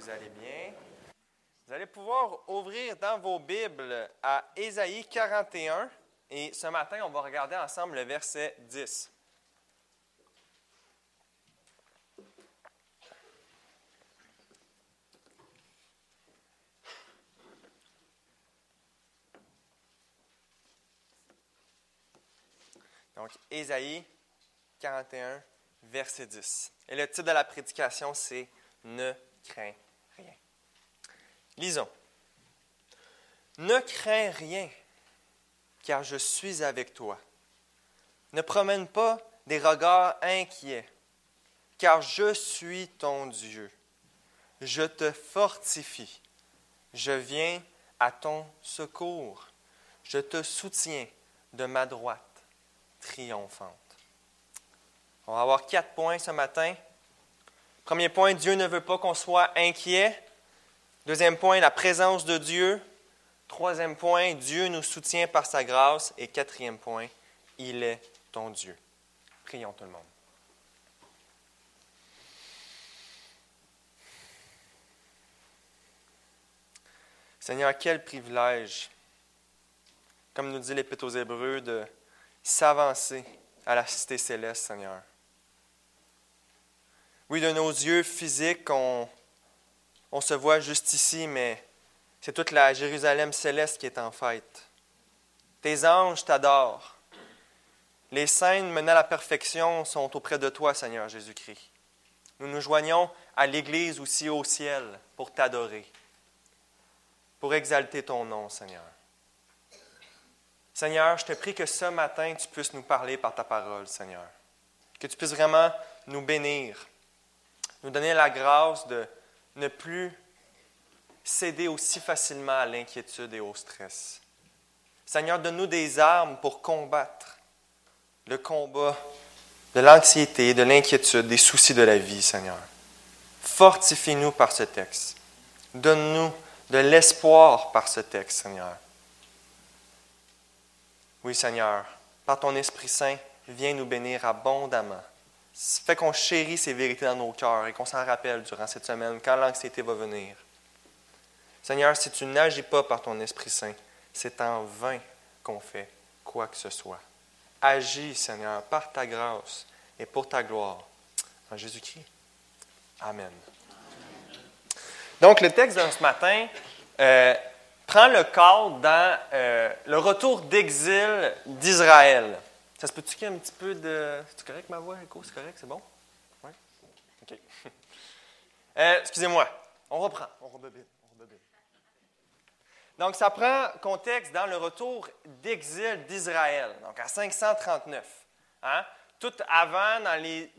vous allez bien? Vous allez pouvoir ouvrir dans vos Bibles à Ésaïe 41 et ce matin, on va regarder ensemble le verset 10. Donc, Ésaïe 41, verset 10. Et le titre de la prédication, c'est Ne crains. Lisons. Ne crains rien, car je suis avec toi. Ne promène pas des regards inquiets, car je suis ton Dieu. Je te fortifie. Je viens à ton secours. Je te soutiens de ma droite triomphante. On va avoir quatre points ce matin. Premier point, Dieu ne veut pas qu'on soit inquiet. Deuxième point, la présence de Dieu. Troisième point, Dieu nous soutient par sa grâce. Et quatrième point, il est ton Dieu. Prions tout le monde. Seigneur, quel privilège, comme nous dit l'Épître aux Hébreux, de s'avancer à la cité céleste, Seigneur. Oui, de nos yeux physiques, on, on se voit juste ici, mais c'est toute la Jérusalem céleste qui est en fête. Tes anges t'adorent. Les scènes menant à la perfection sont auprès de toi, Seigneur Jésus-Christ. Nous nous joignons à l'Église aussi au ciel pour t'adorer, pour exalter ton nom, Seigneur. Seigneur, je te prie que ce matin, tu puisses nous parler par ta parole, Seigneur. Que tu puisses vraiment nous bénir, nous donner la grâce de ne plus céder aussi facilement à l'inquiétude et au stress. Seigneur, donne-nous des armes pour combattre le combat de l'anxiété, de l'inquiétude, des soucis de la vie, Seigneur. Fortifie-nous par ce texte. Donne-nous de l'espoir par ce texte, Seigneur. Oui, Seigneur, par ton Esprit Saint, viens nous bénir abondamment. Fais qu'on chérit ces vérités dans nos cœurs et qu'on s'en rappelle durant cette semaine quand l'anxiété va venir. Seigneur, si tu n'agis pas par ton Esprit Saint, c'est en vain qu'on fait quoi que ce soit. Agis, Seigneur, par ta grâce et pour ta gloire. En Jésus-Christ. Amen. Donc, le texte de ce matin euh, prend le cadre dans euh, le retour d'exil d'Israël. Ça se peut-tu qu'il y ait un petit peu de. C'est correct ma voix, Echo? C'est correct? C'est bon? Oui? OK. Euh, excusez-moi. On reprend. On rebobine. On rebobine. Donc, ça prend contexte dans le retour d'exil d'Israël, donc à 539. Hein? Tout avant, dans les,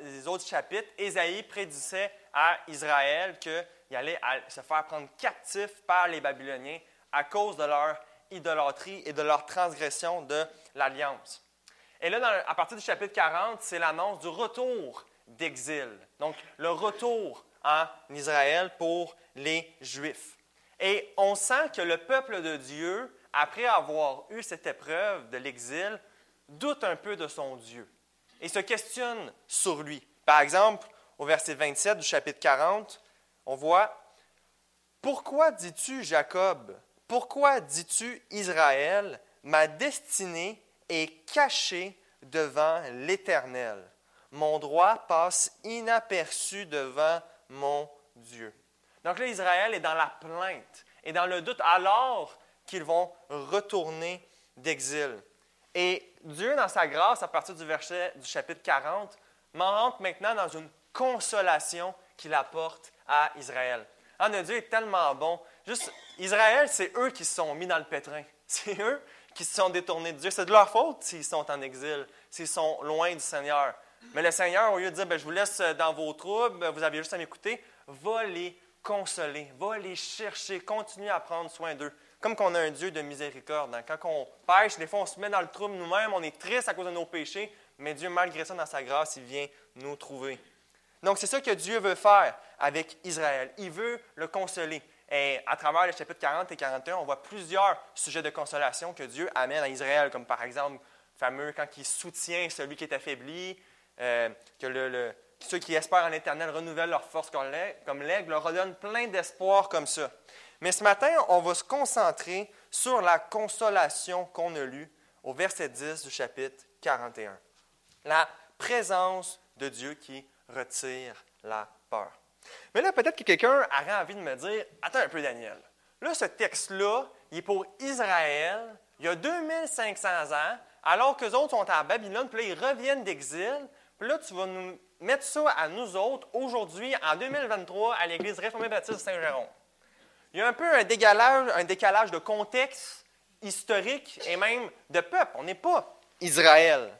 les autres chapitres, Ésaïe prédisait à Israël qu'il allait se faire prendre captif par les Babyloniens à cause de leur idolâtrie et de leur transgression de l'alliance. Et là, à partir du chapitre 40, c'est l'annonce du retour d'exil. Donc, le retour en Israël pour les Juifs. Et on sent que le peuple de Dieu, après avoir eu cette épreuve de l'exil, doute un peu de son Dieu et se questionne sur lui. Par exemple, au verset 27 du chapitre 40, on voit Pourquoi dis-tu, Jacob Pourquoi dis-tu, Israël Ma destinée est cachée devant l'Éternel. Mon droit passe inaperçu devant mon Dieu. Donc là, Israël est dans la plainte et dans le doute alors qu'ils vont retourner d'exil. Et Dieu, dans sa grâce, à partir du verset du chapitre 40, m'en rentre maintenant dans une consolation qu'il apporte à Israël. Ah, notre Dieu est tellement bon. Juste, Israël, c'est eux qui se sont mis dans le pétrin. C'est eux qui se sont détournés de Dieu. C'est de leur faute s'ils sont en exil, s'ils sont loin du Seigneur. Mais le Seigneur, au lieu de dire, ben, je vous laisse dans vos troubles, vous avez juste à m'écouter, va les consoler, va les chercher, continue à prendre soin d'eux. Comme qu'on a un Dieu de miséricorde. Hein. Quand on pêche, des fois, on se met dans le trouble nous-mêmes, on est triste à cause de nos péchés, mais Dieu, malgré ça, dans sa grâce, il vient nous trouver. Donc, c'est ça que Dieu veut faire avec Israël. Il veut le consoler. Et à travers les chapitres 40 et 41, on voit plusieurs sujets de consolation que Dieu amène à Israël, comme par exemple, fameux quand il soutient celui qui est affaibli, euh, que le, ceux qui espèrent en l'Éternel renouvellent leur force comme l'aigle, leur redonne plein d'espoir comme ça. Mais ce matin, on va se concentrer sur la consolation qu'on a lue au verset 10 du chapitre 41. La présence de Dieu qui retire la peur. Mais là, peut-être que quelqu'un aurait envie de me dire Attends un peu, Daniel. Là, ce texte-là, il est pour Israël, il y a 2500 ans, alors qu'eux autres sont à Babylone, puis là, ils reviennent d'exil. Puis là, tu vas nous mettre ça à nous autres, aujourd'hui, en 2023, à l'Église réformée baptiste Saint-Jérôme. Il y a un peu un décalage, un décalage de contexte historique et même de peuple. On n'est pas Israël.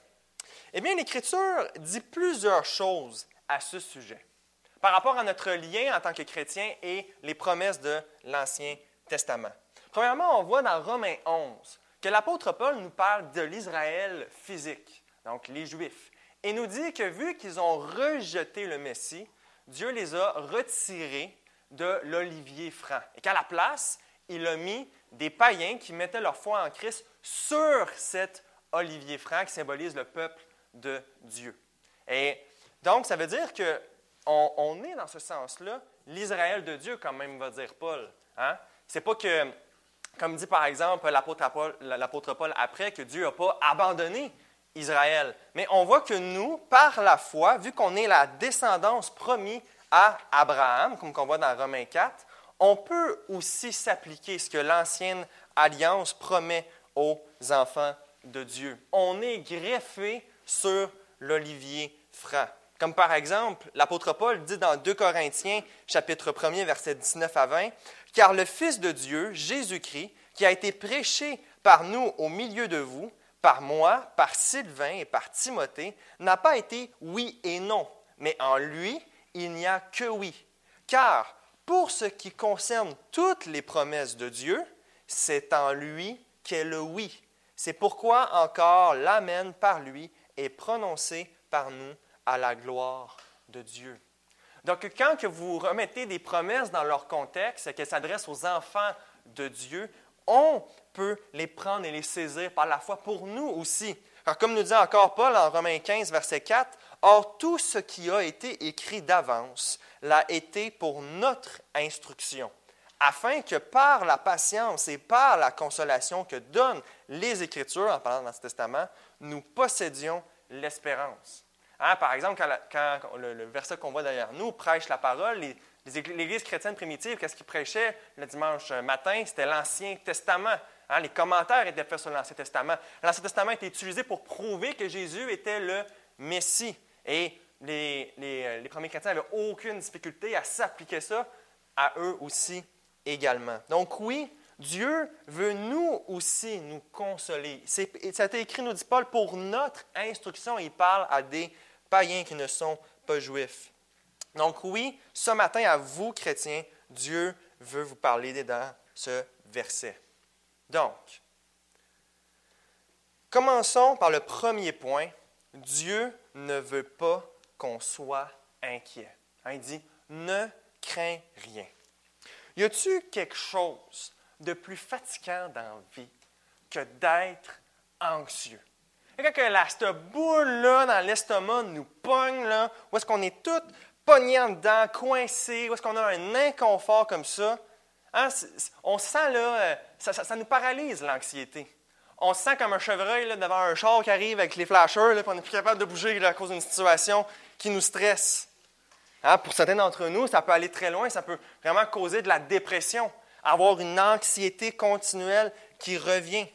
Eh bien, l'Écriture dit plusieurs choses à ce sujet par rapport à notre lien en tant que chrétien et les promesses de l'Ancien Testament. Premièrement, on voit dans Romains 11 que l'apôtre Paul nous parle de l'Israël physique, donc les Juifs, et nous dit que vu qu'ils ont rejeté le Messie, Dieu les a retirés de l'olivier franc, et qu'à la place, il a mis des païens qui mettaient leur foi en Christ sur cet olivier franc qui symbolise le peuple de Dieu. Et donc, ça veut dire que on, est dans ce sens-là l'Israël de Dieu, quand même, va dire Paul. Hein? C'est pas que, comme dit par exemple l'apôtre Paul, après, que Dieu n'a pas abandonné Israël. Mais on voit que nous, par la foi, vu qu'on est la descendance promise à Abraham, comme on voit dans Romains 4, on peut aussi s'appliquer ce que l'ancienne alliance promet aux enfants de Dieu. On est greffé sur l'olivier franc. Comme par exemple, l'apôtre Paul dit dans 2 Corinthiens, chapitre 1er, versets 19 à 20, Car le Fils de Dieu, Jésus-Christ, qui a été prêché par nous au milieu de vous, par moi, par Sylvain et par Timothée, n'a pas été oui et non, mais en lui, il n'y a que oui. Car pour ce qui concerne toutes les promesses de Dieu, c'est en lui qu'est le oui. C'est pourquoi encore l'Amen par lui est prononcé par nous à la gloire de Dieu. Donc, quand que vous remettez des promesses dans leur contexte et qu'elles s'adressent aux enfants de Dieu, on peut les prendre et les saisir par la foi pour nous aussi. Alors, comme nous dit encore Paul en Romains 15, verset 4, Or, tout ce qui a été écrit d'avance l'a été pour notre instruction, afin que par la patience et par la consolation que donnent les Écritures, en parlant dans ce testament, nous possédions l'espérance. Hein, par exemple, quand, le, verset qu'on voit derrière nous prêche la parole, l'Église chrétienne primitive, qu'est-ce qu'ils prêchaient le dimanche matin? C'était l'Ancien Testament. Hein, les commentaires étaient faits sur l'Ancien Testament. L'Ancien Testament était utilisé pour prouver que Jésus était le Messie. Et les, les premiers chrétiens n'avaient aucune difficulté à s'appliquer ça à eux aussi également. Donc oui, Dieu veut nous aussi nous consoler. ça a été écrit, nous dit Paul, pour notre instruction. Il parle à des païens qui ne sont pas juifs. Donc oui, ce matin, à vous, chrétiens, Dieu veut vous parler dans ce verset. Donc, commençons par le premier point. Dieu ne veut pas qu'on soit inquiet. Hein, il dit, ne crains rien. Y a-t-il quelque chose de plus fatigant dans la vie que d'être anxieux? Quand que la, cette boule-là dans l'estomac nous pogne, là, où est-ce qu'on est tout pogné en dedans, coincé, où est-ce qu'on a un inconfort comme ça, hein, on sent, là, euh, ça, nous paralyse l'anxiété. On se sent comme un chevreuil là, devant un char qui arrive avec les flashers, là, puis on n'est plus capable de bouger à cause d'une situation qui nous stresse. Hein, pour certains d'entre nous, ça peut aller très loin, ça peut vraiment causer de la dépression, avoir une anxiété continuelle qui revient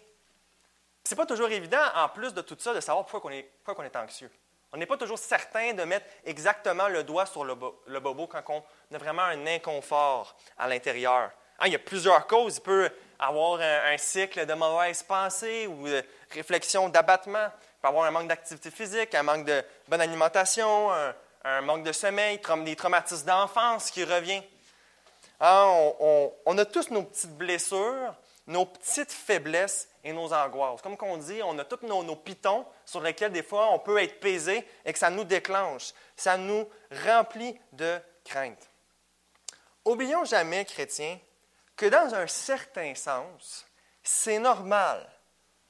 n'est pas toujours évident, en plus de tout ça, de savoir pourquoi on est, pourquoi est anxieux. On n'est pas toujours certain de mettre exactement le doigt sur le, bobo quand on a vraiment un inconfort à l'intérieur. Hein, il y a plusieurs causes. Il peut avoir un, cycle de mauvaises pensées ou de réflexion d'abattement. Il peut avoir un manque d'activité physique, un manque de bonne alimentation, un, manque de sommeil, des traumatismes d'enfance qui reviennent. Hein, on, a tous nos petites blessures, nos petites faiblesses et nos angoisses. Comme on dit, on a tous nos, pitons sur lesquels des fois on peut être pesé et que ça nous déclenche. Ça nous remplit de crainte. Oublions jamais, chrétiens, que dans un certain sens, c'est normal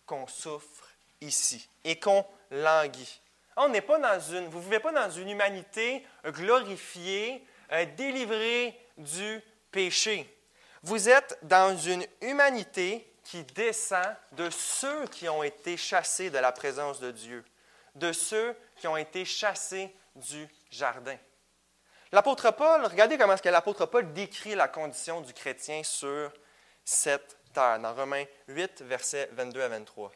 qu'on souffre ici et qu'on languit. On n'est pas dans une, vous ne vivez pas dans une humanité glorifiée, euh, délivrée du péché. Vous êtes dans une humanité qui descend de ceux qui ont été chassés de la présence de Dieu, de ceux qui ont été chassés du jardin. L'apôtre Paul, regardez comment est-ce que l'apôtre Paul décrit la condition du chrétien sur cette terre, dans Romains 8, versets 22 à 23.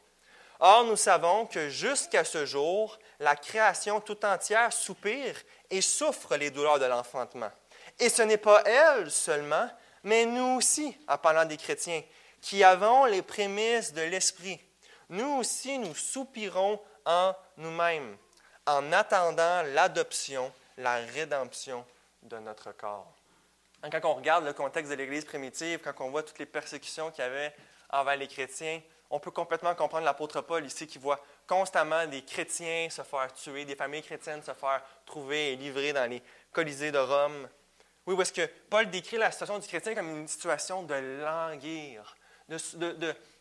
Or, nous savons que jusqu'à ce jour, la création tout entière soupire et souffre les douleurs de l'enfantement. Et ce n'est pas elle seulement, mais nous aussi, en parlant des chrétiens, qui avons les prémices de l'Esprit. Nous aussi, nous soupirons en nous-mêmes, en attendant l'adoption, la rédemption de notre corps. Quand on regarde le contexte de l'Église primitive, quand on voit toutes les persécutions qu'il y avait envers les chrétiens, on peut complètement comprendre l'apôtre Paul ici qui voit constamment des chrétiens se faire tuer, des familles chrétiennes se faire trouver et livrer dans les colisées de Rome. Oui, est-ce que Paul décrit la situation du chrétien comme une situation de languir,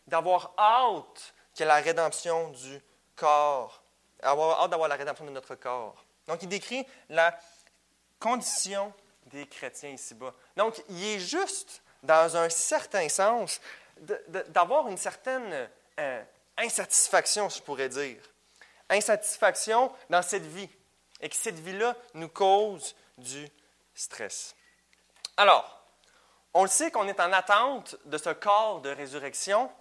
d'avoir hâte que la rédemption du corps, avoir hâte d'avoir la rédemption de notre corps. Donc, il décrit la condition des chrétiens ici-bas. Donc, il est juste, dans un certain sens, d'avoir une certaine euh, insatisfaction, je pourrais dire. Insatisfaction dans cette vie. Et que cette vie-là nous cause du stress. Alors, on le sait qu'on est en attente de ce corps de résurrection,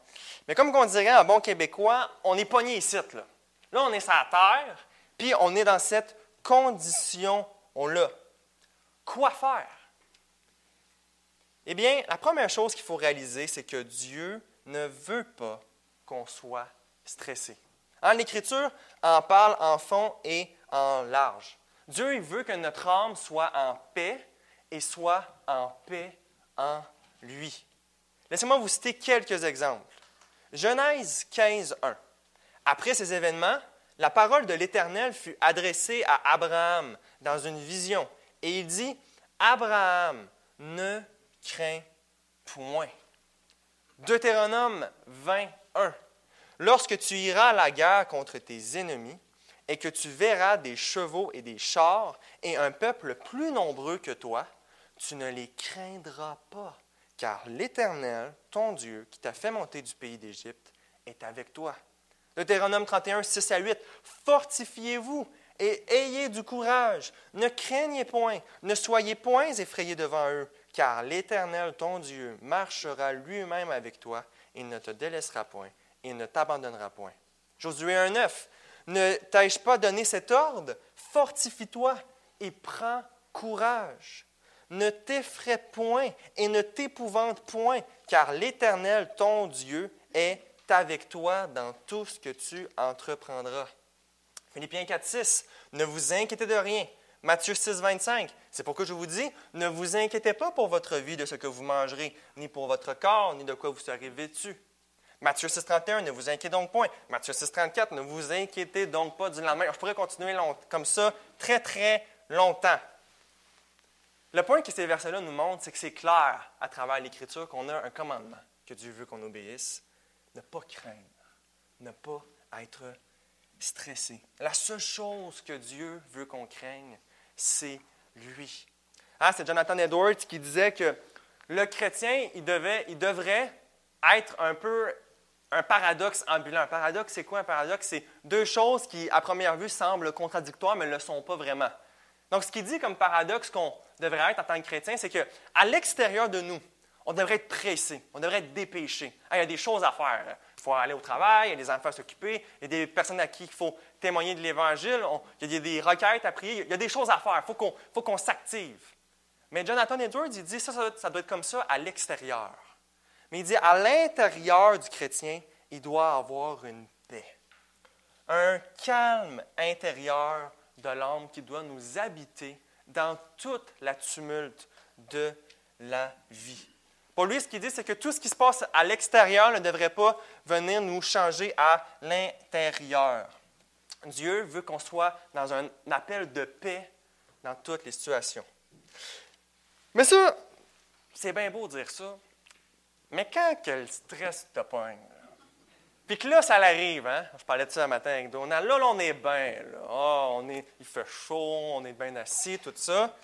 mais comme on dirait en bon québécois, on est pogné ici. Là. là, on est sur la terre, puis on est dans cette condition-là. Quoi faire? Eh bien, la première chose qu'il faut réaliser, c'est que Dieu ne veut pas qu'on soit stressé. En l'Écriture en parle en fond et en large. Dieu veut que notre âme soit en paix et soit en paix en lui. Laissez-moi vous citer quelques exemples. Genèse 15, 1. Après ces événements, la parole de l'Éternel fut adressée à Abraham dans une vision, et il dit, Abraham, ne crains point. Deutéronome 21. Lorsque tu iras à la guerre contre tes ennemis, et que tu verras des chevaux et des chars, et un peuple plus nombreux que toi, tu ne les craindras pas, car l'Éternel, ton Dieu, qui t'a fait monter du pays d'Égypte, est avec toi. Deutéronome 31, 6 à 8. Fortifiez-vous et ayez du courage. Ne craignez point, ne soyez point effrayés devant eux, car l'Éternel, ton Dieu, marchera lui-même avec toi, il ne te délaissera point, et ne t'abandonnera point. Josué 1.9. Ne t'ai-je pas donné cet ordre? Fortifie-toi et prends courage. Ne t'effraie point et ne t'épouvante point, car l'Éternel, ton Dieu, est avec toi dans tout ce que tu entreprendras. Philippiens 4.6. Ne vous inquiétez de rien, Matthieu 6, 25. C'est pourquoi je vous dis, ne vous inquiétez pas pour votre vie de ce que vous mangerez, ni pour votre corps, ni de quoi vous serez vêtu. Matthieu 6, 31, ne vous inquiétez donc point. Matthieu 6, 34, ne vous inquiétez donc pas du lendemain. Je pourrais continuer comme ça très, très longtemps. Le point que ces versets-là nous montrent, c'est que c'est clair à travers l'Écriture qu'on a un commandement que Dieu veut qu'on obéisse. Ne pas craindre, ne pas être stressé. La seule chose que Dieu veut qu'on craigne, c'est lui. Ah, c'est Jonathan Edwards qui disait que le chrétien, il, devait, il devrait être un peu un paradoxe ambulant. Un paradoxe, c'est quoi un paradoxe? C'est deux choses qui, à première vue, semblent contradictoires, mais ne le sont pas vraiment. Donc, ce qu'il dit comme paradoxe qu'on devrait être en tant que chrétien, c'est qu'à l'extérieur de nous, on devrait être pressé, on devrait être dépêché. il y a des choses à faire. Il faut aller au travail, il y a des enfants à s'occuper, il y a des personnes à qui il faut témoigner de l'Évangile, il y a des requêtes à prier, il y a des choses à faire, il faut qu'on s'active. Mais Jonathan Edwards, il dit ça, ça doit être comme ça à l'extérieur. Mais il dit à l'intérieur du chrétien, il doit avoir une paix, un calme intérieur de l'âme qui doit nous habiter dans toute la tumulte de la vie. Pour lui, ce qu'il dit, c'est que tout ce qui se passe à l'extérieur ne devrait pas venir nous changer à l'intérieur. Dieu veut qu'on soit dans un appel de paix dans toutes les situations. Mais ça, c'est bien beau dire ça, mais quand que le stress te pogne, Puis que là, ça arrive, hein? Je parlais de ça un matin avec Donald. Là, là on est bien, là. Ah, on est, il fait chaud, on est bien assis, tout ça.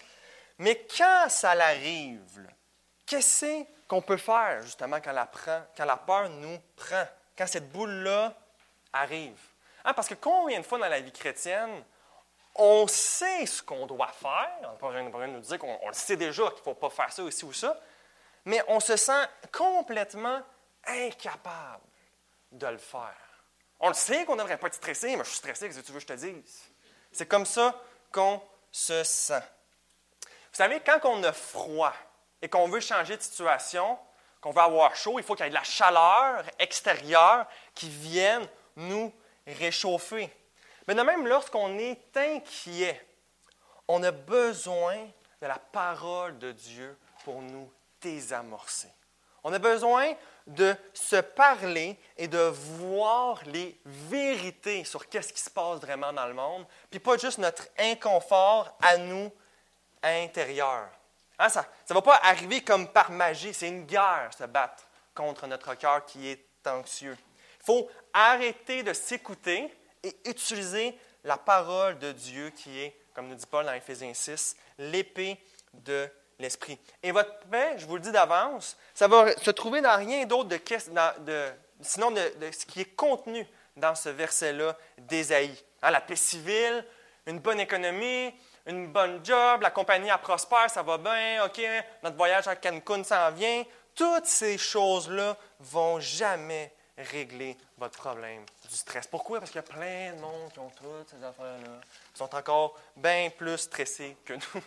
Mais quand ça arrive, qu'est-ce qu'on peut faire, justement, quand la, peur nous prend? Quand cette boule-là arrive? Hein, parce que combien de fois dans la vie chrétienne, on sait ce qu'on doit faire? On n'a pas besoin nous dire qu'on le sait déjà qu'il ne faut pas faire ça, aussi ou ça. Mais on se sent complètement incapable de le faire. On le sait qu'on ne devrait pas être stressé, mais je suis stressé, qu'est-ce que tu veux que je te dise? C'est comme ça qu'on se sent. Vous savez, quand on a froid et qu'on veut changer de situation, qu'on veut avoir chaud, il faut qu'il y ait de la chaleur extérieure qui vienne nous réchauffer. Mais de même, lorsqu'on est inquiet, on a besoin de la parole de Dieu pour nous désamorcer. On a besoin de se parler et de voir les vérités sur qu'est-ce qui se passe vraiment dans le monde, puis pas juste notre inconfort à nous intérieur. Hein, ça ne va pas arriver comme par magie, c'est une guerre se battre contre notre cœur qui est anxieux. Il faut arrêter de s'écouter et utiliser la parole de Dieu qui est, comme nous dit Paul dans Éphésiens 6, l'épée de l'esprit. Et votre paix, je vous le dis d'avance, ça va se trouver dans rien d'autre de, sinon de, ce qui est contenu dans ce verset-là d'Ésaïe. Hein, la paix civile, une bonne économie, une bonne job, la compagnie a prospère, ça va bien, OK, notre voyage à Cancun s'en vient. Toutes ces choses-là vont jamais régler votre problème du stress. Pourquoi? Parce qu'il y a plein de monde qui ont toutes ces affaires-là, qui sont encore bien plus stressés que nous.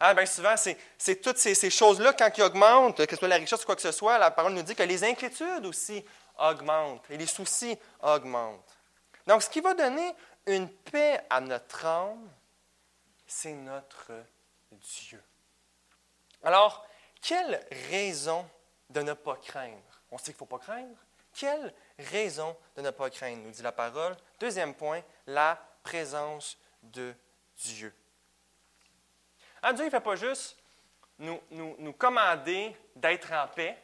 Ah, bien souvent, c'est toutes ces, choses-là, quand ils augmentent, que ce soit la richesse ou quoi que ce soit, la parole nous dit que les inquiétudes aussi augmentent et les soucis augmentent. Donc, ce qui va donner une paix à notre âme, c'est notre Dieu. Alors, quelle raison de ne pas craindre? On sait qu'il ne faut pas craindre. Quelle raison de ne pas craindre, nous dit la parole? Deuxième point, la présence de Dieu. Ah, Dieu ne fait pas juste nous, nous, commander d'être en paix,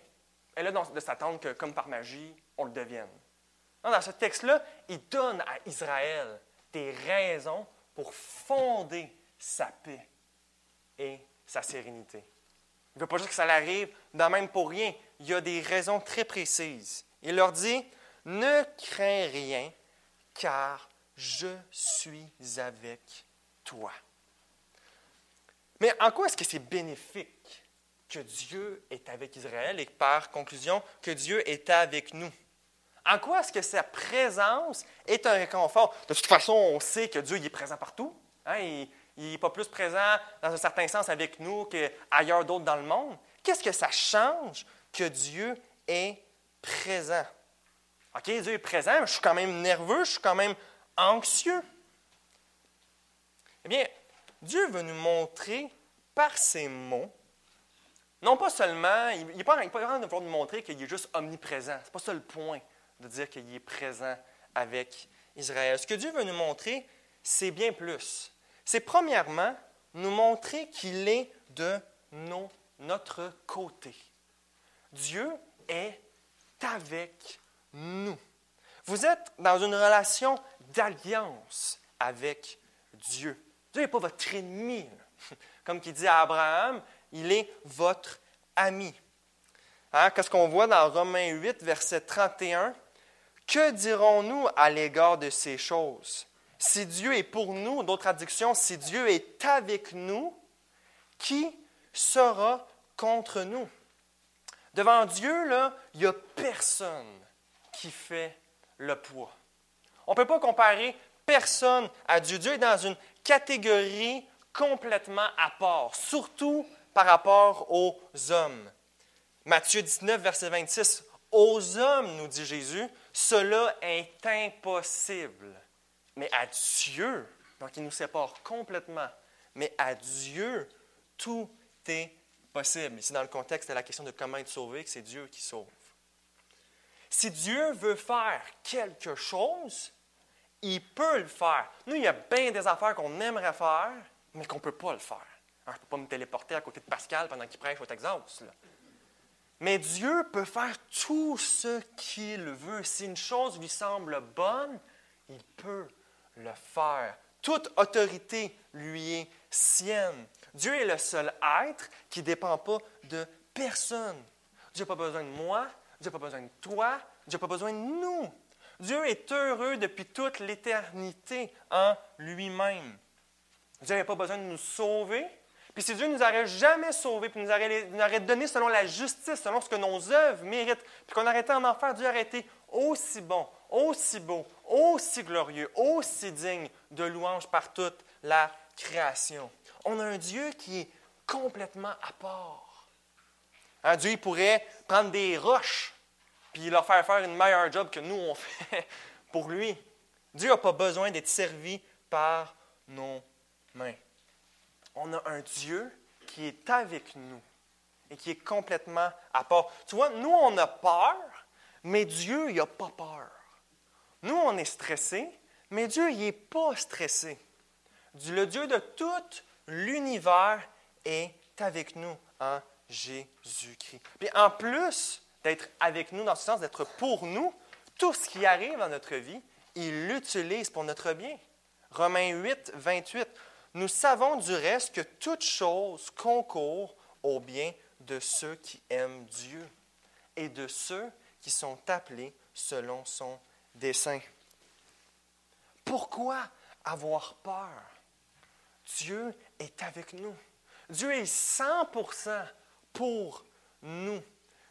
et là, de s'attendre que, comme par magie, on le devienne. dans ce texte-là, il donne à Israël des raisons pour fonder sa paix et sa sérénité. Il ne veut pas juste que ça l'arrive dans même pour rien. Il y a des raisons très précises. Il leur dit, ne crains rien, car je suis avec toi. Mais en quoi est-ce que c'est bénéfique que Dieu est avec Israël et par conclusion que Dieu est avec nous? En quoi est-ce que sa présence est un réconfort? De toute façon, on sait que Dieu est présent partout. Hein? Il n'est pas plus présent dans un certain sens avec nous qu'ailleurs d'autres dans le monde. Qu'est-ce que ça change que Dieu est présent? OK, Dieu est présent, je suis quand même nerveux, je suis quand même anxieux. Eh bien, Dieu veut nous montrer par ses mots, non pas seulement, il n'est pas, pas de vouloir nous montrer qu'il est juste omniprésent. Ce n'est pas ça le point de dire qu'il est présent avec Israël. Ce que Dieu veut nous montrer, c'est bien plus. C'est premièrement nous montrer qu'il est de notre côté. Dieu est avec nous. Vous êtes dans une relation d'alliance avec Dieu. Dieu n'est pas votre ennemi. Comme qui dit à Abraham, il est votre ami. Hein? Qu'est-ce qu'on voit dans Romains 8, verset 31? Que dirons-nous à l'égard de ces choses? Si Dieu est pour nous, d'autres traductions, si Dieu est avec nous, qui sera contre nous? Devant Dieu, il n'y a personne qui fait le poids. On ne peut pas comparer personne à Dieu. Dieu est dans une catégorie complètement à part, surtout par rapport aux hommes. Matthieu 19, verset 26. Aux hommes, nous dit Jésus, cela est impossible. Mais à Dieu, donc il nous sépare complètement, mais à Dieu, tout est possible. Ici, dans le contexte de la question de comment être sauvé, que c'est Dieu qui sauve. Si Dieu veut faire quelque chose, il peut le faire. Nous, il y a bien des affaires qu'on aimerait faire, mais qu'on ne peut pas le faire. je ne peux pas me téléporter à côté de Pascal pendant qu'il prêche au Texas. Mais Dieu peut faire tout ce qu'il veut. Si une chose lui semble bonne, il peut le faire. Toute autorité lui est sienne. Dieu est le seul être qui ne dépend pas de personne. Dieu n'a pas besoin de moi, Dieu n'a pas besoin de toi, Dieu n'a pas besoin de nous. Dieu est heureux depuis toute l'éternité en lui-même. Dieu n'a pas besoin de nous sauver. Puis si Dieu nous aurait jamais sauvés, puis nous aurait, donné selon la justice, selon ce que nos œuvres méritent, puis qu'on aurait été en enfer, Dieu aurait été aussi bon, aussi beau, aussi glorieux, aussi digne de louange par toute la création. On a un Dieu qui est complètement à part. Un Dieu il pourrait prendre des roches puis leur faire faire une meilleure job que nous on fait pour lui. Dieu n'a pas besoin d'être servi par nos mains. On a un Dieu qui est avec nous et qui est complètement à part. Tu vois, nous, on a peur, mais Dieu, il n'a pas peur. Nous, on est stressé, mais Dieu, il n'est pas stressé. Le Dieu de tout l'univers est avec nous en Jésus-Christ. Puis en plus d'être avec nous, dans ce sens d'être pour nous, tout ce qui arrive dans notre vie, il l'utilise pour notre bien. Romains 8, 28. Nous savons du reste que toute chose concourt au bien de ceux qui aiment Dieu et de ceux qui sont appelés selon son dessein. Pourquoi avoir peur? Dieu est avec nous. Dieu est 100% pour nous.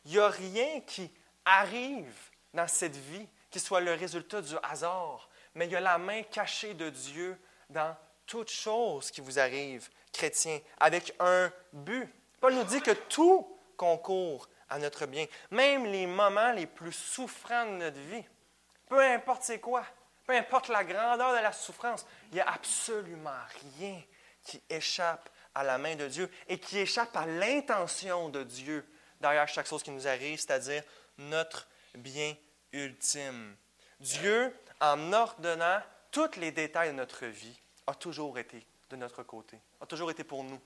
Il n'y a rien qui arrive dans cette vie qui soit le résultat du hasard, mais il y a la main cachée de Dieu dans toute chose qui vous arrive, chrétien, avec un but. Paul nous dit que tout concourt à notre bien, même les moments les plus souffrants de notre vie. Peu importe c'est quoi, peu importe la grandeur de la souffrance, il n'y a absolument rien qui échappe à la main de Dieu et qui échappe à l'intention de Dieu derrière chaque chose qui nous arrive, c'est-à-dire notre bien ultime. Dieu, en ordonnant tous les détails de notre vie, a toujours été de notre côté, a toujours été pour nous.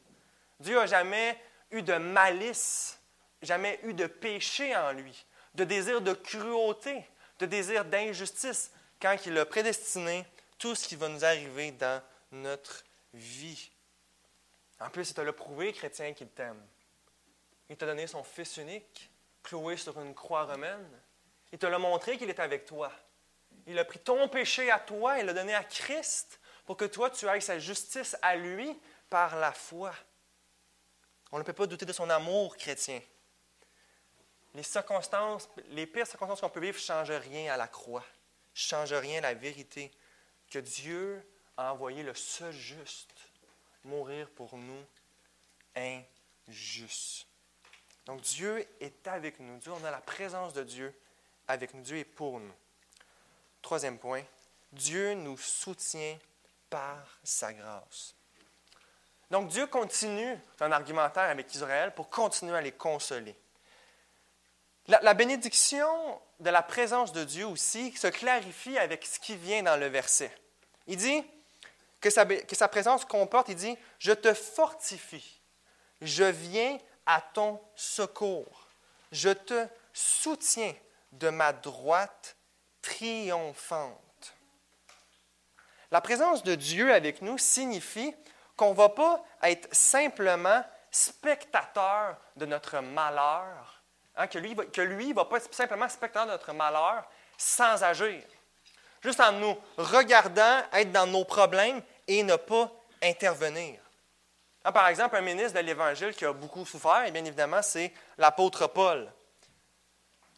Dieu n'a jamais eu de malice, jamais eu de péché en lui, de désir de cruauté, de désir d'injustice, quand il a prédestiné tout ce qui va nous arriver dans notre vie. En plus, il te l'a prouvé, chrétien, qu'il t'aime. Il t'a donné son Fils unique, cloué sur une croix romaine. Il te l'a montré qu'il est avec toi. Il a pris ton péché à toi et l'a donné à Christ pour que toi, tu ailles sa justice à lui par la foi. On ne peut pas douter de son amour chrétien. Les circonstances, les pires circonstances qu'on peut vivre ne changent rien à la croix, ne changent rien à la vérité que Dieu a envoyé le seul juste mourir pour nous injustes. Donc Dieu est avec nous. Dieu, on a la présence de Dieu avec nous. Dieu est pour nous. Troisième point, Dieu nous soutient par sa grâce. Donc Dieu continue un argumentaire avec Israël pour continuer à les consoler. La, bénédiction de la présence de Dieu aussi se clarifie avec ce qui vient dans le verset. Il dit que sa, que sa présence comporte, il dit, je te fortifie, je viens à ton secours, je te soutiens de ma droite triomphante. La présence de Dieu avec nous signifie qu'on ne va pas être simplement spectateur de notre malheur, hein, que lui ne va pas être simplement spectateur de notre malheur sans agir. Juste en nous regardant, être dans nos problèmes et ne pas intervenir. Hein, par exemple, un ministre de l'Évangile qui a beaucoup souffert, et bien évidemment, c'est l'apôtre Paul.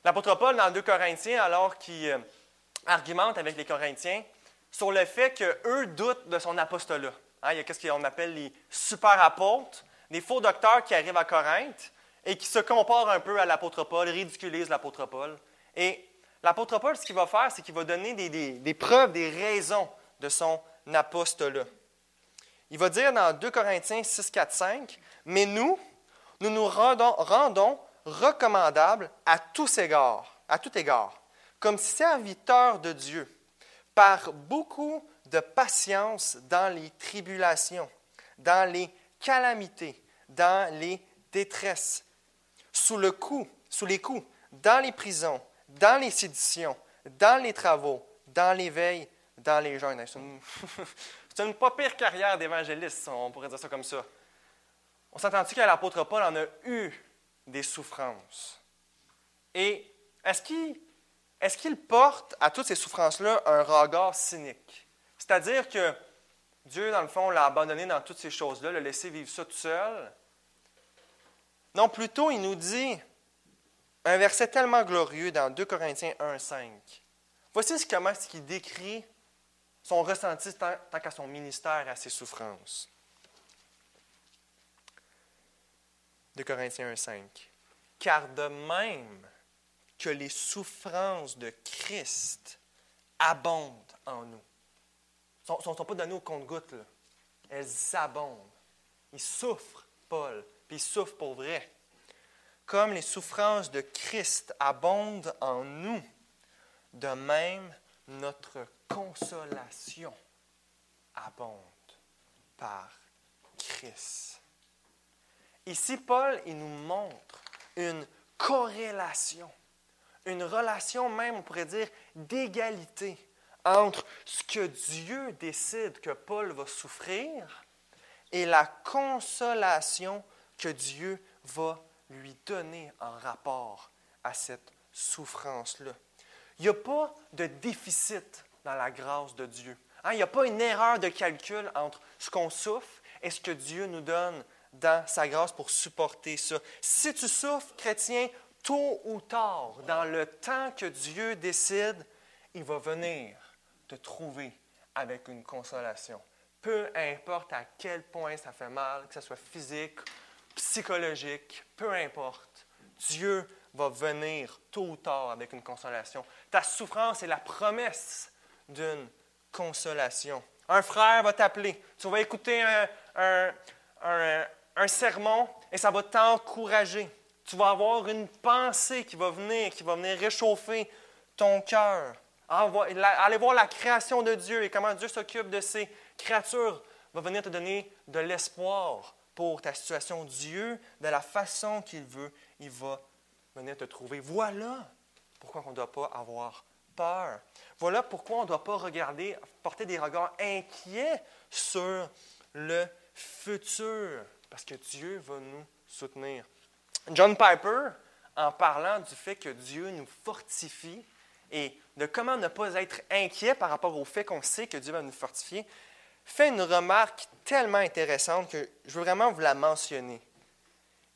L'apôtre Paul, dans 2 Corinthiens, alors qu'il euh, argumente avec les Corinthiens, sur le fait qu'eux doutent de son apostolat. Hein, il y a ce qu'on appelle les super apôtres, des faux docteurs qui arrivent à Corinthe et qui se comparent un peu à l'apôtre Paul, ridiculisent l'apôtre Paul. Et l'apôtre Paul, ce qu'il va faire, c'est qu'il va donner des, preuves, des raisons de son apostolat. Il va dire dans 2 Corinthiens 6, 4, 5, Mais nous, nous nous rendons, recommandables à tous égards, à tout égard, comme serviteurs de Dieu par beaucoup de patience dans les tribulations, dans les calamités, dans les détresses, sous le coup, sous les coups, dans les prisons, dans les séditions, dans les travaux, dans les veilles, dans les jeûnes. C'est une, pas pire carrière d'évangéliste, on pourrait dire ça comme ça. On s'entend-tu que l'apôtre Paul en a eu des souffrances? Et est-ce qu'il porte à toutes ces souffrances-là un regard cynique? C'est-à-dire que Dieu, dans le fond, l'a abandonné dans toutes ces choses-là, l'a laissé vivre ça tout seul. Non, plutôt, il nous dit un verset tellement glorieux dans 2 Corinthiens 1, 5. Voici comment est-ce qu'il décrit son ressenti tant, qu'à son ministère et à ses souffrances. 2 Corinthiens 1, 5. Car de même que les souffrances de Christ abondent en nous. Elles ne sont, pas données au compte-gouttes. Elles abondent. Il souffre, Paul, puis il souffre pour vrai. Comme les souffrances de Christ abondent en nous, de même notre consolation abonde par Christ. Ici, Paul, il nous montre une corrélation, une relation même, on pourrait dire, d'égalité entre ce que Dieu décide que Paul va souffrir et la consolation que Dieu va lui donner en rapport à cette souffrance-là. Il n'y a pas de déficit dans la grâce de Dieu. Hein, il n'y a pas une erreur de calcul entre ce qu'on souffre et ce que Dieu nous donne dans sa grâce pour supporter ça. Si tu souffres, chrétien, tôt ou tard, dans le temps que Dieu décide, il va venir te trouver avec une consolation. Peu importe à quel point ça fait mal, que ce soit physique, psychologique, peu importe, Dieu va venir tôt ou tard avec une consolation. Ta souffrance est la promesse d'une consolation. Un frère va t'appeler, tu vas écouter un, un sermon et ça va t'encourager. Tu vas avoir une pensée qui va venir, qui va venir réchauffer ton cœur. Aller voir la création de Dieu et comment Dieu s'occupe de ses créatures va venir te donner de l'espoir pour ta situation. Dieu, de la façon qu'il veut, il va venir te trouver. Voilà pourquoi on ne doit pas avoir peur. Voilà pourquoi on ne doit pas regarder, porter des regards inquiets sur le futur, parce que Dieu va nous soutenir. John Piper, en parlant du fait que Dieu nous fortifie et de comment ne pas être inquiet par rapport au fait qu'on sait que Dieu va nous fortifier, fait une remarque tellement intéressante que je veux vraiment vous la mentionner.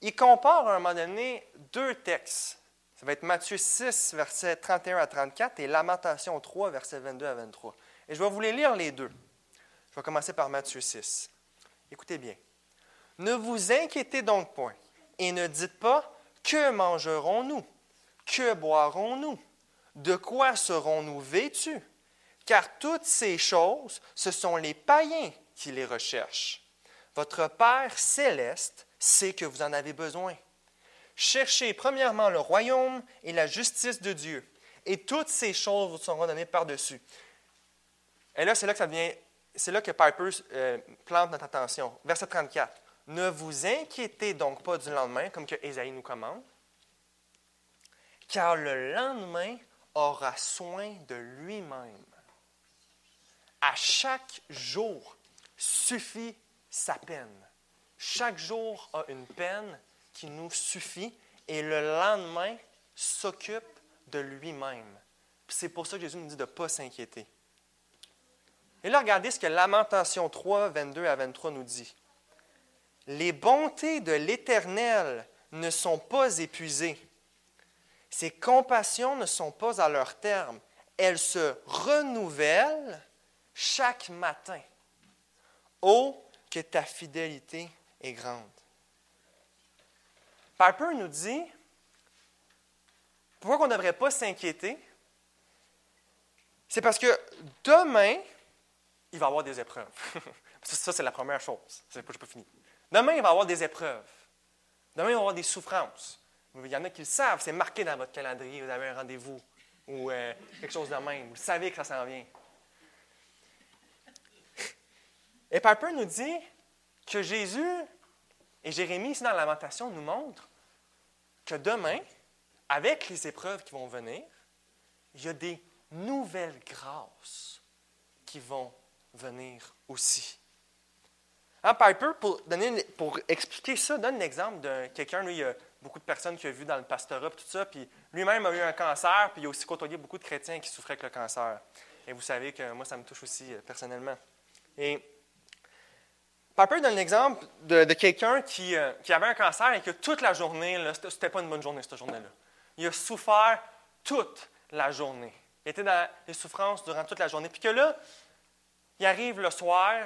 Il compare à un moment donné deux textes. Ça va être Matthieu 6, versets 31 à 34 et Lamentation 3, versets 22 à 23. Et je vais vous les lire les deux. Je vais commencer par Matthieu 6. Écoutez bien. Ne vous inquiétez donc point et ne dites pas que mangerons-nous, que boirons-nous, de quoi serons-nous vêtus? Car toutes ces choses, ce sont les païens qui les recherchent. Votre Père céleste sait que vous en avez besoin. Cherchez premièrement le royaume et la justice de Dieu, et toutes ces choses vous seront données par-dessus. Et là, c'est là que ça vient, c'est là que Piper euh, plante notre attention. Verset 34. Ne vous inquiétez donc pas du lendemain, comme que Ésaïe nous commande, car le lendemain aura soin de lui-même. À chaque jour suffit sa peine. Chaque jour a une peine qui nous suffit et le lendemain s'occupe de lui-même. C'est pour ça que Jésus nous dit de ne pas s'inquiéter. Et là, regardez ce que Lamentation 3, 22 à 23 nous dit. Les bontés de l'Éternel ne sont pas épuisées ses compassions ne sont pas à leur terme. Elles se renouvellent chaque matin. Oh, que ta fidélité est grande. Piper nous dit pourquoi on ne devrait pas s'inquiéter? C'est parce que demain, il va y avoir des épreuves. ça, c'est la première chose. Je n'ai pas fini. Demain, il va y avoir des épreuves. Demain, il va y avoir des souffrances. Il y en a qui le savent, c'est marqué dans votre calendrier, vous avez un rendez-vous ou euh, quelque chose de même. Vous savez que ça s'en vient. Et Piper nous dit que Jésus et Jérémie, ici dans la Lamentation, nous montrent que demain, avec les épreuves qui vont venir, il y a des nouvelles grâces qui vont venir aussi. Hein, Piper, pour, donner, pour expliquer ça, donne l'exemple de quelqu'un, lui, il y a beaucoup de personnes qu'il a vu dans le pastorat, tout ça, puis lui-même a eu un cancer, puis il a aussi côtoyé beaucoup de chrétiens qui souffraient avec le cancer. Et vous savez que moi, ça me touche aussi euh, personnellement. Et Piper donne l'exemple de, quelqu'un qui, euh, qui, avait un cancer et que toute la journée, ce n'était pas une bonne journée, cette journée-là. Il a souffert toute la journée. Il était dans les souffrances durant toute la journée. Puis que là, il arrive le soir,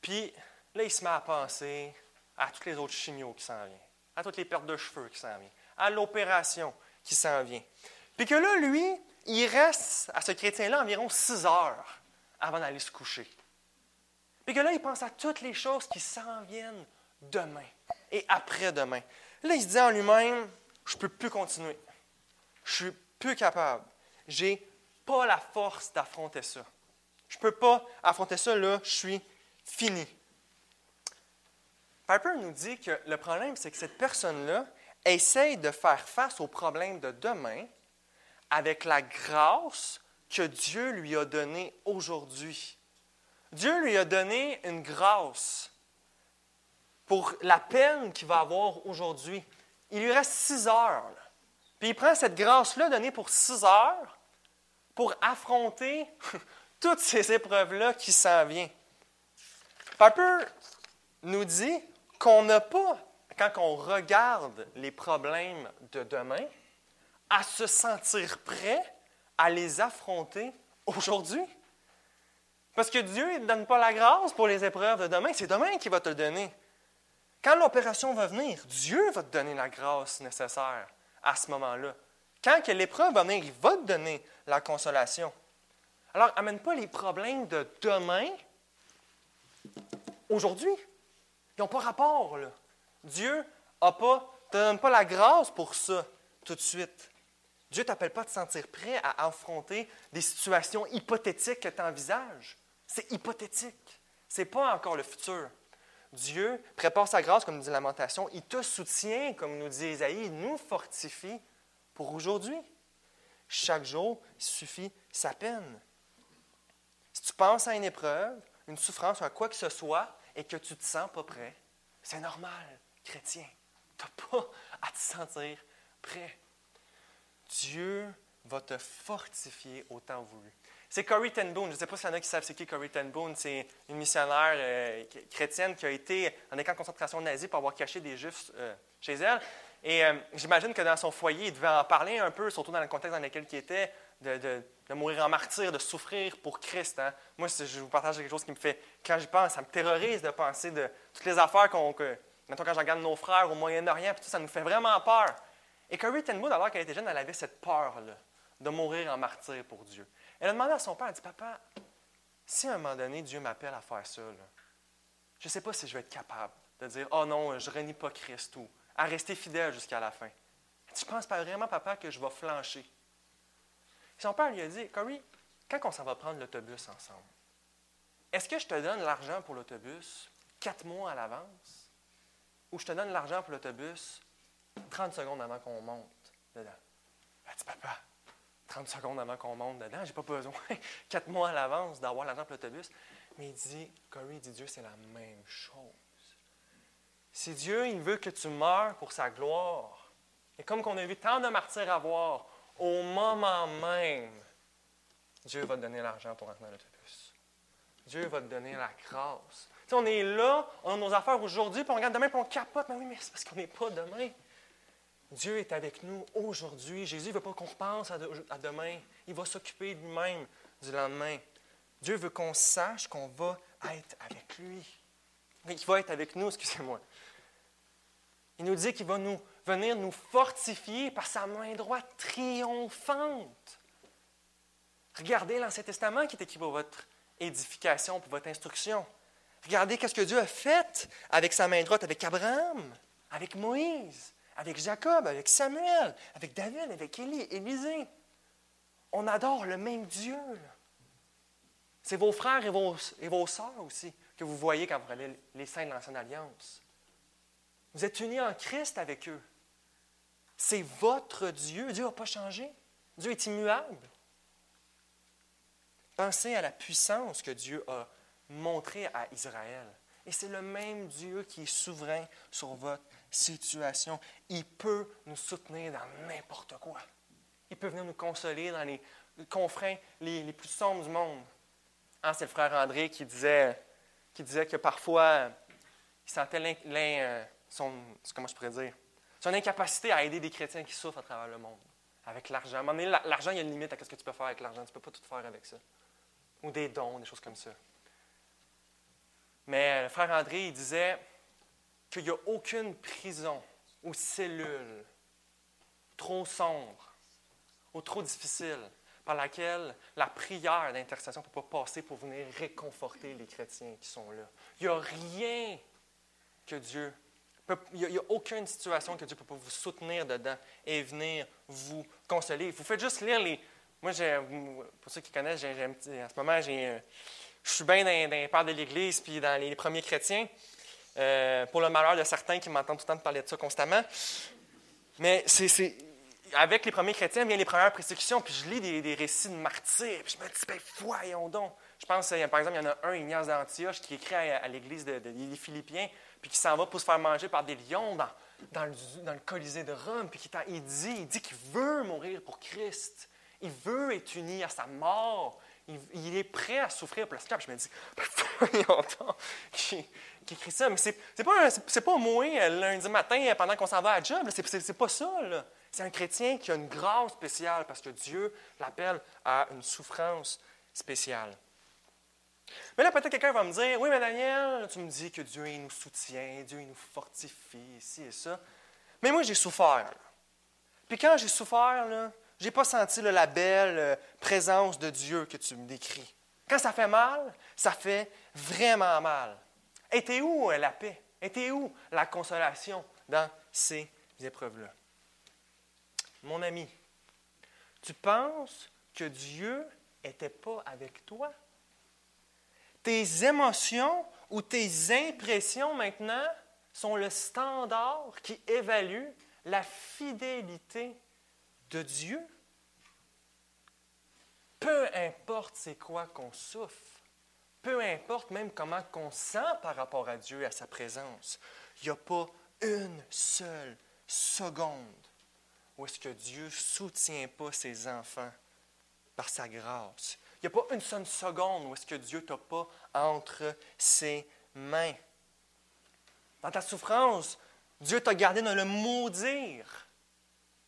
puis là, il se met à penser à tous les autres chimios qui s'en viennent, à toutes les pertes de cheveux qui s'en viennent, à l'opération qui s'en vient. Puis que là, lui, il reste à ce chrétien-là environ six heures avant d'aller se coucher. Puis que là, il pense à toutes les choses qui s'en viennent demain et après-demain. Là, il se dit en lui-même, je ne peux plus continuer. Je suis plus capable. J'ai pas la force d'affronter ça. Je ne peux pas affronter ça, là, je suis fini. Piper nous dit que le problème, c'est que cette personne-là essaye de faire face aux problèmes de demain avec la grâce que Dieu lui a donnée aujourd'hui. Dieu lui a donné une grâce pour la peine qu'il va avoir aujourd'hui. Il lui reste six heures. Puis il prend cette grâce-là donnée pour six heures pour affronter toutes ces épreuves-là qui s'en viennent. Piper nous dit qu'on n'a pas, quand on regarde les problèmes de demain, à se sentir prêt à les affronter aujourd'hui. Parce que Dieu ne donne pas la grâce pour les épreuves de demain, c'est demain qu'il va te le donner. Quand l'opération va venir, Dieu va te donner la grâce nécessaire à ce moment-là. Quand l'épreuve va venir, il va te donner la consolation. Alors, amène pas les problèmes de demain aujourd'hui. Ils n'ont pas rapport. Là. Dieu ne te donne pas la grâce pour ça tout de suite. Dieu ne t'appelle pas à te sentir prêt à affronter des situations hypothétiques que tu envisages. C'est hypothétique. Ce n'est pas encore le futur. Dieu prépare sa grâce, comme nous dit Lamentation. Il te soutient, comme nous dit Isaïe. Il nous fortifie pour aujourd'hui. Chaque jour suffit sa peine. Si tu penses à une épreuve, une souffrance ou à quoi que ce soit et que tu ne te sens pas prêt, c'est normal, chrétien. Tu n'as pas à te sentir prêt. Dieu va te fortifier au temps voulu. C'est Corrie ten Boom. Je ne sais pas s'il y en a qui savent c'est qui Corrie ten Boom. C'est une missionnaire euh, chrétienne qui a été des camps de concentration nazis pour avoir caché des Juifs euh, chez elle. Et euh, j'imagine que dans son foyer, il devait en parler un peu, surtout dans le contexte dans lequel il était, de, mourir en martyr, de souffrir pour Christ. Hein. Moi, je vous partage quelque chose qui me fait, quand j'y pense, ça me terrorise de penser de toutes les affaires qu'on. Que, quand je regarde nos frères au Moyen-Orient, ça nous fait vraiment peur. Et Corrie ten Boom, alors qu'elle était jeune, elle avait cette peur-là de mourir en martyr pour Dieu. Elle a demandé à son père, elle dit, Papa, si à un moment donné Dieu m'appelle à faire ça, je ne sais pas si je vais être capable de dire, oh non, je renie pas Christ ou à rester fidèle jusqu'à la fin. Tu penses pas vraiment, papa, que je vais flancher? son père lui a dit, Corey, quand on s'en va prendre l'autobus ensemble, est-ce que je te donne l'argent pour l'autobus quatre mois à l'avance ou je te donne l'argent pour l'autobus 30 secondes avant qu'on monte dedans? Elle dit, papa, 30 secondes avant qu'on monte dedans. J'ai pas besoin, quatre mois à l'avance, d'avoir l'argent pour l'autobus. Mais il dit, Corey, dit Dieu, c'est la même chose. Si Dieu, il veut que tu meurs pour sa gloire, et comme qu'on a vu tant de martyrs avoir, au moment même, Dieu va te donner l'argent pour rentrer dans l'autobus. Dieu va te donner la grâce. Tu on est là, on a nos affaires aujourd'hui, puis on regarde demain, puis on capote. Mais oui, mais c'est parce qu'on n'est pas demain. Dieu est avec nous aujourd'hui. Jésus ne veut pas qu'on pense à, demain. Il va s'occuper lui-même du lendemain. Dieu veut qu'on sache qu'on va être avec lui. Il va être avec nous, excusez-moi. Il nous dit qu'il va nous, venir nous fortifier par sa main droite triomphante. Regardez l'Ancien Testament qui est écrit pour votre édification, pour votre instruction. Regardez qu'est-ce que Dieu a fait avec sa main droite, avec Abraham, avec Moïse avec Jacob, avec Samuel, avec David, avec Élie, Élisée. On adore le même Dieu. C'est vos frères et vos, et vos sœurs aussi que vous voyez quand vous regardez les saints de l'Ancienne Alliance. Vous êtes unis en Christ avec eux. C'est votre Dieu. Dieu n'a pas changé. Dieu est immuable. Pensez à la puissance que Dieu a montrée à Israël. Et c'est le même Dieu qui est souverain sur votre situation. Il peut nous soutenir dans n'importe quoi. Il peut venir nous consoler dans les confrères les, plus sombres du monde. Hein, c'est le frère André qui disait, qui disait que parfois, il sentait euh, son, comment je pourrais dire, son incapacité à aider des chrétiens qui souffrent à travers le monde. Avec l'argent. L'argent, il y a une limite à ce que tu peux faire avec l'argent. Tu ne peux pas tout faire avec ça. Ou des dons, des choses comme ça. Mais le frère André, il disait qu'il n'y a aucune prison ou cellule trop sombre ou trop difficile par laquelle la prière d'intercession ne peut pas passer pour venir réconforter les chrétiens qui sont là. Il n'y a rien que Dieu il n'y a, aucune situation que Dieu ne peut pas vous soutenir dedans et venir vous consoler. Vous faites juste lire les. Moi, pour ceux qui connaissent, en ce moment, je suis bien dans, dans les pères de l'Église puis dans les premiers chrétiens. Euh, pour le malheur de certains qui m'entendent tout le temps parler de ça constamment. Mais c'est, avec les premiers chrétiens viennent les premières persécutions, puis je lis des, récits de martyrs, puis je me dis, ben voyons donc. Je pense, par exemple, il y en a un, Ignace d'Antioche, qui écrit à, l'église des de, Philippiens, puis qui s'en va pour se faire manger par des lions dans, dans, le, dans le, Colisée de Rome, puis qui, il dit, il dit qu'il veut mourir pour Christ. Il veut être uni à sa mort. Il, est prêt à souffrir pour le Seigneur. je me dis, voyons donc, qui, écrit ça? Mais c'est n'est pas, pas moi, euh, lundi matin, euh, pendant qu'on s'en va à job. C'est pas ça. C'est un chrétien qui a une grâce spéciale parce que Dieu l'appelle à une souffrance spéciale. Mais là, peut-être quelqu'un va me dire Oui, mais Daniel, tu me dis que Dieu nous soutient, Dieu nous fortifie, ici et ça. Mais moi, j'ai souffert. Puis quand j'ai souffert, je n'ai pas senti la belle euh, présence de Dieu que tu me décris. Quand ça fait mal, ça fait vraiment mal. Était où euh, la paix? Était où la consolation dans ces épreuves-là? Mon ami, tu penses que Dieu n'était pas avec toi? tes émotions ou tes impressions maintenant sont le standard qui évalue la fidélité de Dieu. Peu importe c'est quoi qu'on souffre, peu importe même comment qu'on sent par rapport à Dieu, à sa présence, il n'y a pas une seule seconde où est-ce que Dieu ne soutient pas ses enfants par sa grâce. Il n'y a pas une seule seconde où est-ce que Dieu t'a pas entre ses mains. Dans ta souffrance, Dieu t'a gardé de le maudire.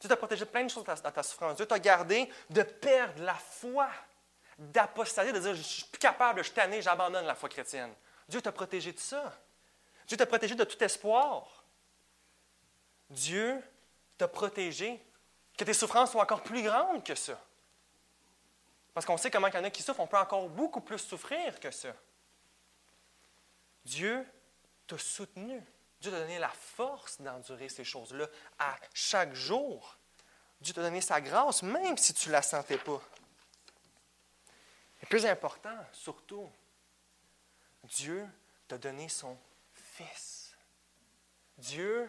Dieu t'a protégé de plein de choses dans ta souffrance. Dieu t'a gardé de perdre la foi, d'apostaser, de dire Je suis plus capable, je suis j'abandonne la foi chrétienne. Dieu t'a protégé de ça. Dieu t'a protégé de tout espoir. Dieu t'a protégé que tes souffrances soient encore plus grandes que ça. Parce qu'on sait comment il y en a qui souffrent, on peut encore beaucoup plus souffrir que ça. Dieu t'a soutenu. Dieu t'a donné la force d'endurer ces choses-là à chaque jour. Dieu t'a donné sa grâce, même si tu ne la sentais pas. Et plus important, surtout, Dieu t'a donné son Fils. Dieu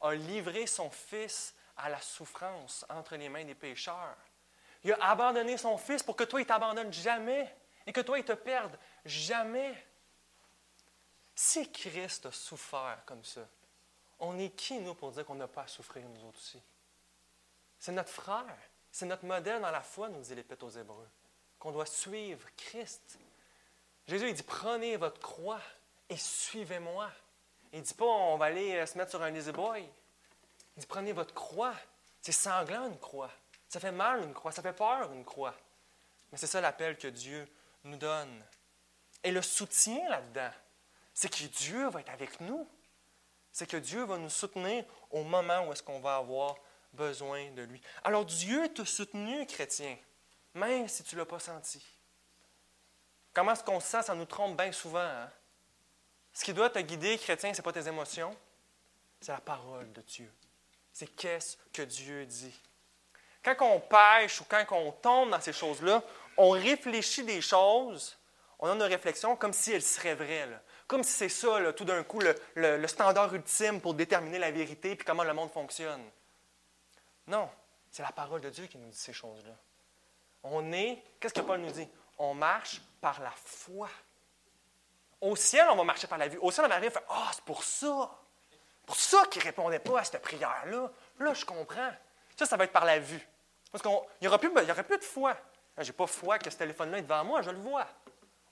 a livré son Fils à la souffrance entre les mains des pécheurs. Il a abandonné son Fils pour que toi, il ne t'abandonne jamais et que toi, il te perde jamais. Si Christ a souffert comme ça, on est qui, nous, pour dire qu'on n'a pas à souffrir, nous autres aussi? C'est notre frère, c'est notre modèle dans la foi, nous dit l'Épître aux Hébreux, qu'on doit suivre Christ. Jésus, il dit Prenez votre croix et suivez-moi. Il ne dit pas On va aller euh, se mettre sur un lazy boy. Il dit Prenez votre croix. C'est sanglant une croix. Ça fait mal une croix, ça fait peur une croix. Mais c'est ça l'appel que Dieu nous donne. Et le soutien là-dedans, c'est que Dieu va être avec nous. C'est que Dieu va nous soutenir au moment où est-ce qu'on va avoir besoin de lui. Alors Dieu t'a soutenu, chrétien, même si tu ne l'as pas senti. Comment est-ce qu'on se sent? Ça nous trompe bien souvent. Hein? Ce qui doit te guider, chrétien, ce n'est pas tes émotions, c'est la parole de Dieu. C'est qu'est-ce que Dieu dit. Quand on pêche ou quand on tombe dans ces choses-là, on réfléchit des choses, on a une réflexion comme si elles seraient vraies. Comme si c'est ça, tout d'un coup, le, standard ultime pour déterminer la vérité et comment le monde fonctionne. Non, c'est la parole de Dieu qui nous dit ces choses-là. On est, qu'est-ce que Paul nous dit? On marche par la foi. Au ciel, on va marcher par la vue. Au ciel, on va arriver et Ah, c'est pour ça. Pour ça qu'il ne répondait pas à cette prière-là. Là, je comprends. Ça, ça va être par la vue. Parce qu'il n'y aura plus de foi. Je n'ai pas foi que ce téléphone-là est devant moi, je le vois.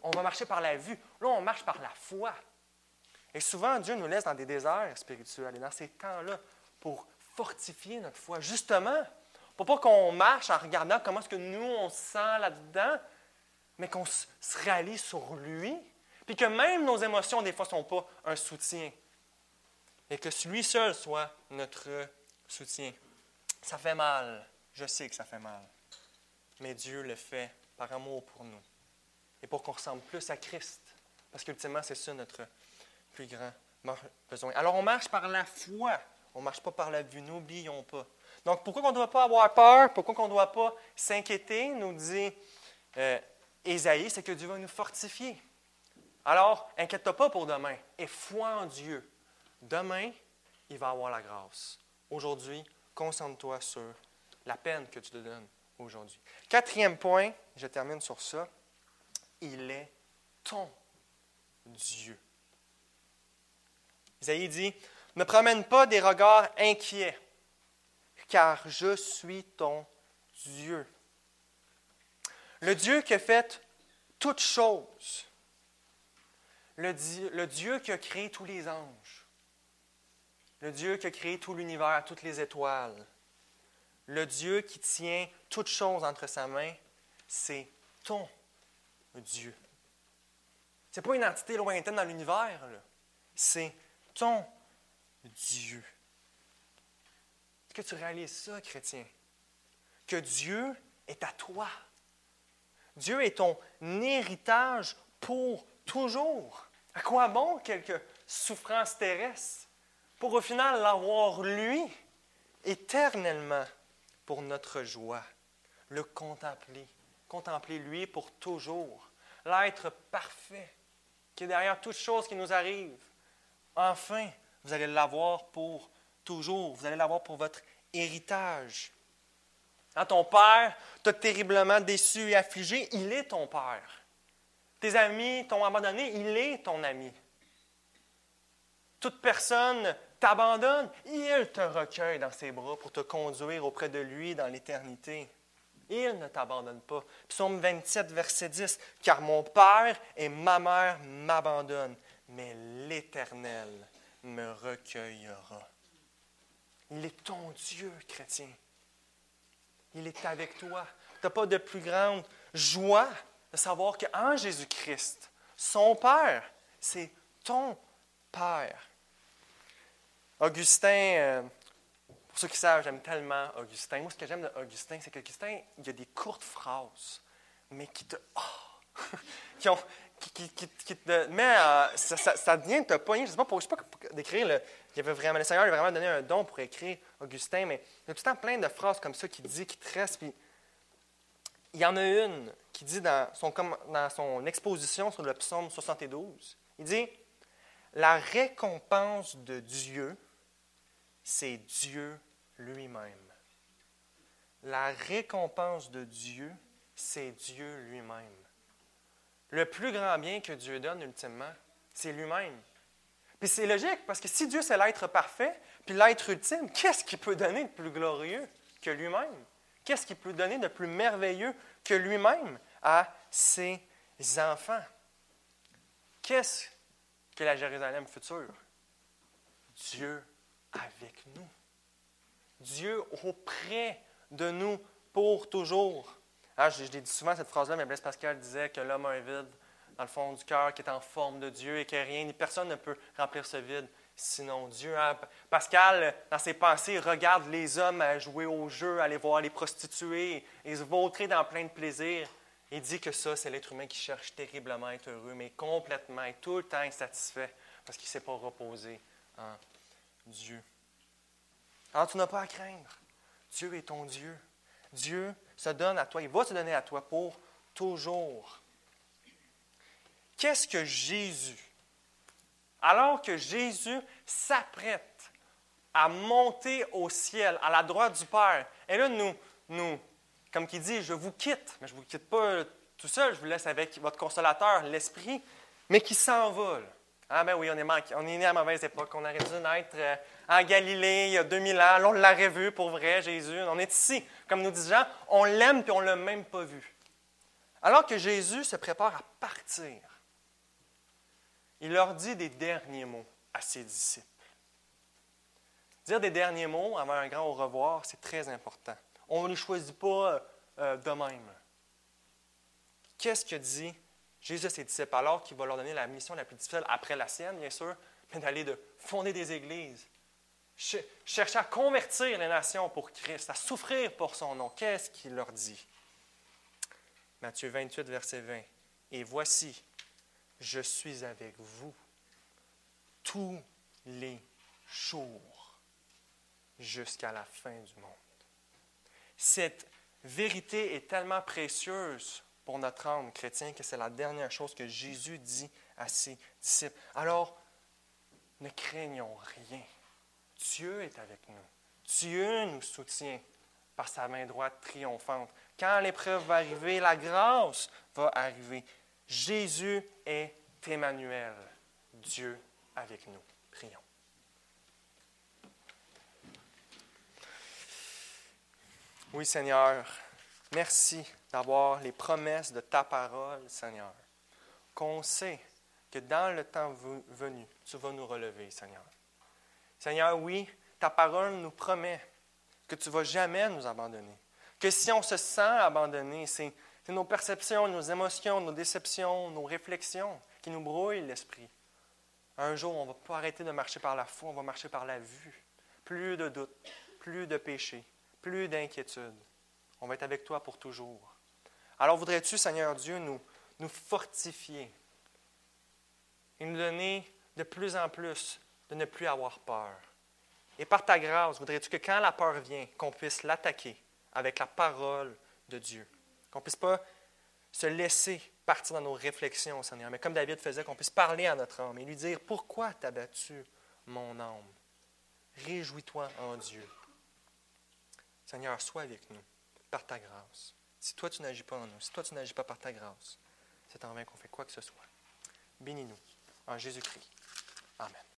On va marcher par la vue. Là, on marche par la foi. Et souvent, Dieu nous laisse dans des déserts spirituels et dans ces temps-là pour fortifier notre foi. Justement, pour pas qu'on marche en regardant comment est-ce que nous, on se sent là-dedans, mais qu'on se réalise sur lui, puis que même nos émotions, des fois, ne sont pas un soutien. Et que lui seul soit notre soutien. Ça fait mal. Je sais que ça fait mal. Mais Dieu le fait par amour pour nous. Et pour qu'on ressemble plus à Christ. Parce qu'ultimement, c'est ça notre plus grand besoin. Alors, on marche par la foi. On ne marche pas par la vue. N'oublions pas. Donc, pourquoi on ne doit pas avoir peur? Pourquoi on ne doit pas s'inquiéter? Nous dit euh, c'est que Dieu va nous fortifier. Alors, inquiète-toi pas pour demain et foi en Dieu. Demain, il va avoir la grâce. Aujourd'hui, concentre-toi sur la peine que tu te donnes aujourd'hui. Quatrième point, je termine sur ça, il est ton Dieu. Isaïe dit, ne promène pas des regards inquiets, car je suis ton Dieu. Le Dieu qui a fait toutes choses le Dieu, qui a créé tous les anges, le Dieu qui a créé tout l'univers, toutes les étoiles, le Dieu qui tient toutes choses entre sa main, c'est ton. Ce n'est pas une entité lointaine dans l'univers, c'est ton Dieu. Est-ce que tu réalises ça, chrétien? Que Dieu est à toi. Dieu est ton héritage pour toujours. À quoi bon quelques souffrances terrestres pour au final l'avoir lui éternellement pour notre joie, le contempler, contempler lui pour toujours, l'être parfait qui est derrière toute chose qui nous arrive. Enfin, vous allez l'avoir pour toujours, vous allez l'avoir pour votre héritage. Quand ton père t'a terriblement déçu et affligé, il est ton père. Tes amis t'ont abandonné, il est ton ami. Toute personne t'abandonne, il te recueille dans ses bras pour te conduire auprès de lui dans l'éternité. Il ne t'abandonne pas. Psaume 27, verset 10. Car mon Père et ma mère m'abandonnent, mais l'Éternel me recueillera. Il est ton Dieu, chrétien. Il est avec toi. Tu n'as pas de plus grande joie de savoir qu'en Jésus-Christ, son Père, c'est ton Père. Augustin, euh, pour ceux qui savent, j'aime tellement Augustin. Moi, ce que j'aime d'Augustin, c'est qu'Augustin, il y a des courtes phrases, mais qui te. Oh, qui, ont, qui, te met ça, ça, ça, vient de te poigner. Je ne sais pas, pour, sais pas décrire. Le, il avait vraiment, le Seigneur lui a vraiment donné un don pour écrire Augustin, mais il y a tout le temps plein de phrases comme ça qui dit, qui te. Puis il y en a une qui dit dans son exposition sur le psaume 72, il dit, La récompense de Dieu, c'est Dieu lui-même. La récompense de Dieu, c'est Dieu lui-même. Le plus grand bien que Dieu donne ultimement, c'est lui-même. Puis c'est logique, parce que si Dieu c'est l'être parfait, puis l'être ultime, qu'est-ce qu'il peut donner de plus glorieux que lui-même? Qu'est-ce qu'il peut donner de plus merveilleux que lui-même à ses enfants? Qu'est-ce que la Jérusalem future? Dieu avec nous. Dieu auprès de nous pour toujours. Ah, je, l'ai dit souvent cette phrase-là, mais Blaise Pascal disait que l'homme a un vide dans le fond du cœur qui est en forme de Dieu et que rien ni personne ne peut remplir ce vide sinon Dieu. Hein. Pascal, dans ses pensées, regarde les hommes à jouer au jeu, aller voir les prostituées et se vautrer dans plein de plaisirs. Il dit que ça, c'est l'être humain qui cherche terriblement à être heureux, mais complètement tout le temps insatisfait parce qu'il ne s'est pas reposé en Dieu. Alors tu n'as pas à craindre. Dieu est ton Dieu. Dieu se donne à toi, il va se donner à toi pour toujours. Qu'est-ce que Jésus alors que Jésus s'apprête à monter au ciel, à la droite du Père. Et là, nous, nous comme qui dit, je vous quitte, mais je ne vous quitte pas tout seul, je vous laisse avec votre consolateur, l'Esprit, mais qui s'envole. Ah ben oui, on est, manqué, né à mauvaise époque. On aurait dû naître euh, en Galilée il y a 2000 ans. Là, on l'aurait vu pour vrai, Jésus. On est ici. Comme nous disent Jean, on l'aime puis on ne l'a même pas vu. Alors que Jésus se prépare à partir, il leur dit des derniers mots à ses disciples. Dire des derniers mots avant un grand au revoir, c'est très important. On ne les choisit pas euh, de même. Qu'est-ce que dit Jésus ses disciples alors qu'il va leur donner la mission la plus difficile après la sienne, bien sûr, mais d'aller de fonder des églises, chercher à convertir les nations pour Christ, à souffrir pour son nom. Qu'est-ce qu'il leur dit? Matthieu 28, verset 20. Et voici, je suis avec vous tous les jours jusqu'à la fin du monde. Cette vérité est tellement précieuse pour notre âme chrétien que c'est la dernière chose que Jésus dit à ses disciples. Alors, ne craignons rien. Dieu est avec nous. Dieu nous soutient par sa main droite triomphante. Quand l'épreuve va arriver, la grâce va arriver. Jésus est Emmanuel, Dieu avec nous. Prions. Oui, Seigneur, merci d'avoir les promesses de ta parole, Seigneur. Qu'on sait que dans le temps venu, tu vas nous relever, Seigneur. Seigneur, oui, ta parole nous promet que tu ne vas jamais nous abandonner. Que si on se sent abandonné, c'est nos perceptions, nos émotions, nos déceptions, nos réflexions qui nous brouillent l'esprit. Un jour, on ne va pas arrêter de marcher par la foi, on va marcher par la vue. Plus de doutes, plus de péchés, plus d'inquiétude. On va être avec toi pour toujours. Alors voudrais-tu, Seigneur Dieu, nous, nous fortifier et nous donner de plus en plus de ne plus avoir peur? Et par ta grâce, voudrais-tu que quand la peur vient, qu'on puisse l'attaquer avec la parole de Dieu? Qu'on ne puisse pas se laisser partir dans nos réflexions, Seigneur, mais comme David faisait, qu'on puisse parler à notre âme et lui dire, pourquoi t'as battu mon âme? Réjouis-toi en Dieu. Seigneur, sois avec nous par ta grâce. Si toi tu n'agis pas en nous, si toi tu n'agis pas par ta grâce, c'est en vain qu'on fait quoi que ce soit. Bénis-nous en Jésus-Christ. Amen.